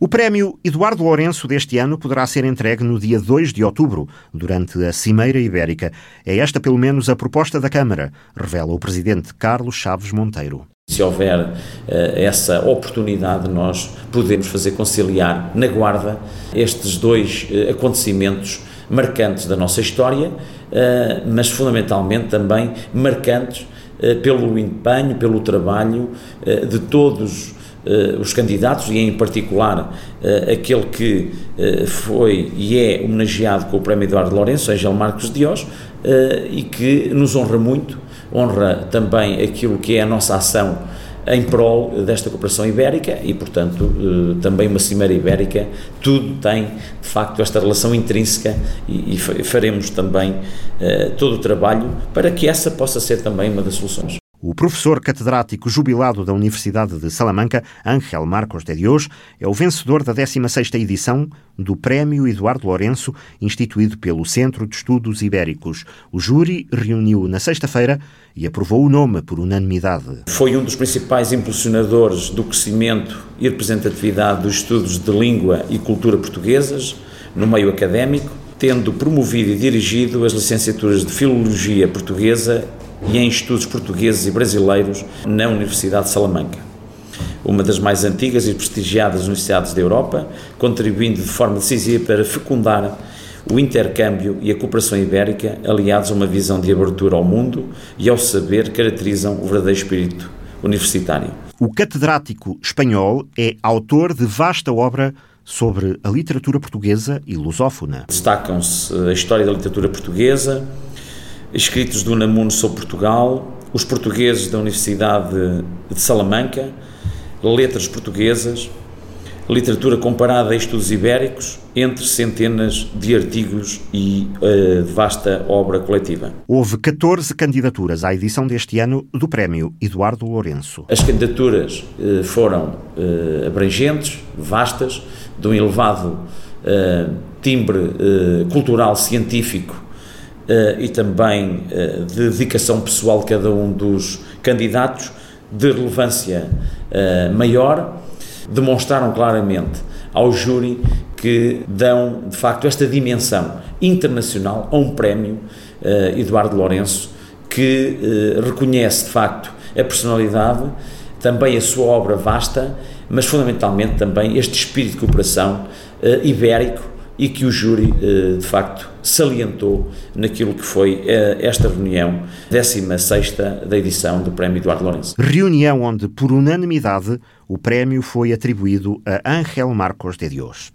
O prémio Eduardo Lourenço deste ano poderá ser entregue no dia 2 de outubro, durante a Cimeira Ibérica. É esta, pelo menos, a proposta da Câmara, revela o presidente Carlos Chaves Monteiro. Se houver uh, essa oportunidade, nós podemos fazer conciliar na Guarda estes dois uh, acontecimentos marcantes da nossa história, uh, mas fundamentalmente também marcantes pelo empenho, pelo trabalho de todos uh, os candidatos e em particular uh, aquele que uh, foi e é homenageado com o Prémio Eduardo Lourenço, Angel Marcos Dios, e que nos honra muito, honra também aquilo que é a nossa ação em prol desta cooperação ibérica e, portanto, também uma cimeira ibérica, tudo tem, de facto, esta relação intrínseca e, faremos também todo o trabalho para que essa possa ser também uma das soluções. O professor catedrático jubilado da Universidade de Salamanca, Ángel Marcos de Dios, é o vencedor da 16ª edição do Prémio Eduardo Lourenço, instituído pelo Centro de Estudos Ibéricos. O júri reuniu na sexta-feira e aprovou o nome por unanimidade. Foi um dos principais impulsionadores do crescimento e representatividade dos estudos de língua e cultura portuguesas no meio académico, tendo promovido e dirigido as licenciaturas de Filologia Portuguesa e em estudos portugueses e brasileiros na Universidade de Salamanca, uma das mais antigas e prestigiadas universidades da Europa, contribuindo de forma decisiva para fecundar o intercâmbio e a cooperação ibérica, aliados a uma visão de abertura ao mundo e ao saber, caracterizam o verdadeiro espírito universitário. O catedrático espanhol é autor de vasta obra sobre a literatura portuguesa e lusófona. Destacam-se a história da literatura portuguesa, escritos do Unamuno sobre Portugal, os portugueses da Universidade de Salamanca, letras portuguesas, literatura comparada a estudos ibéricos, entre centenas de artigos e uh, vasta obra coletiva. Houve 14 candidaturas à edição deste ano do Prémio Eduardo Lourenço. As candidaturas uh, foram uh, abrangentes, vastas, de um elevado timbre cultural científico e também uh, de dedicação pessoal de cada um dos candidatos, de relevância uh, maior, demonstraram claramente ao júri que dão, de facto, esta dimensão internacional a um prémio Eduardo Lourenço, que reconhece, de facto, a personalidade, também a sua obra vasta, mas fundamentalmente também este espírito de cooperação ibérico e que o júri, de facto, salientou naquilo que foi eh, esta reunião, 16 da edição do Prémio Eduardo Lourenço. Reunião onde, por unanimidade, o prémio foi atribuído a Ángel Marcos de Dios.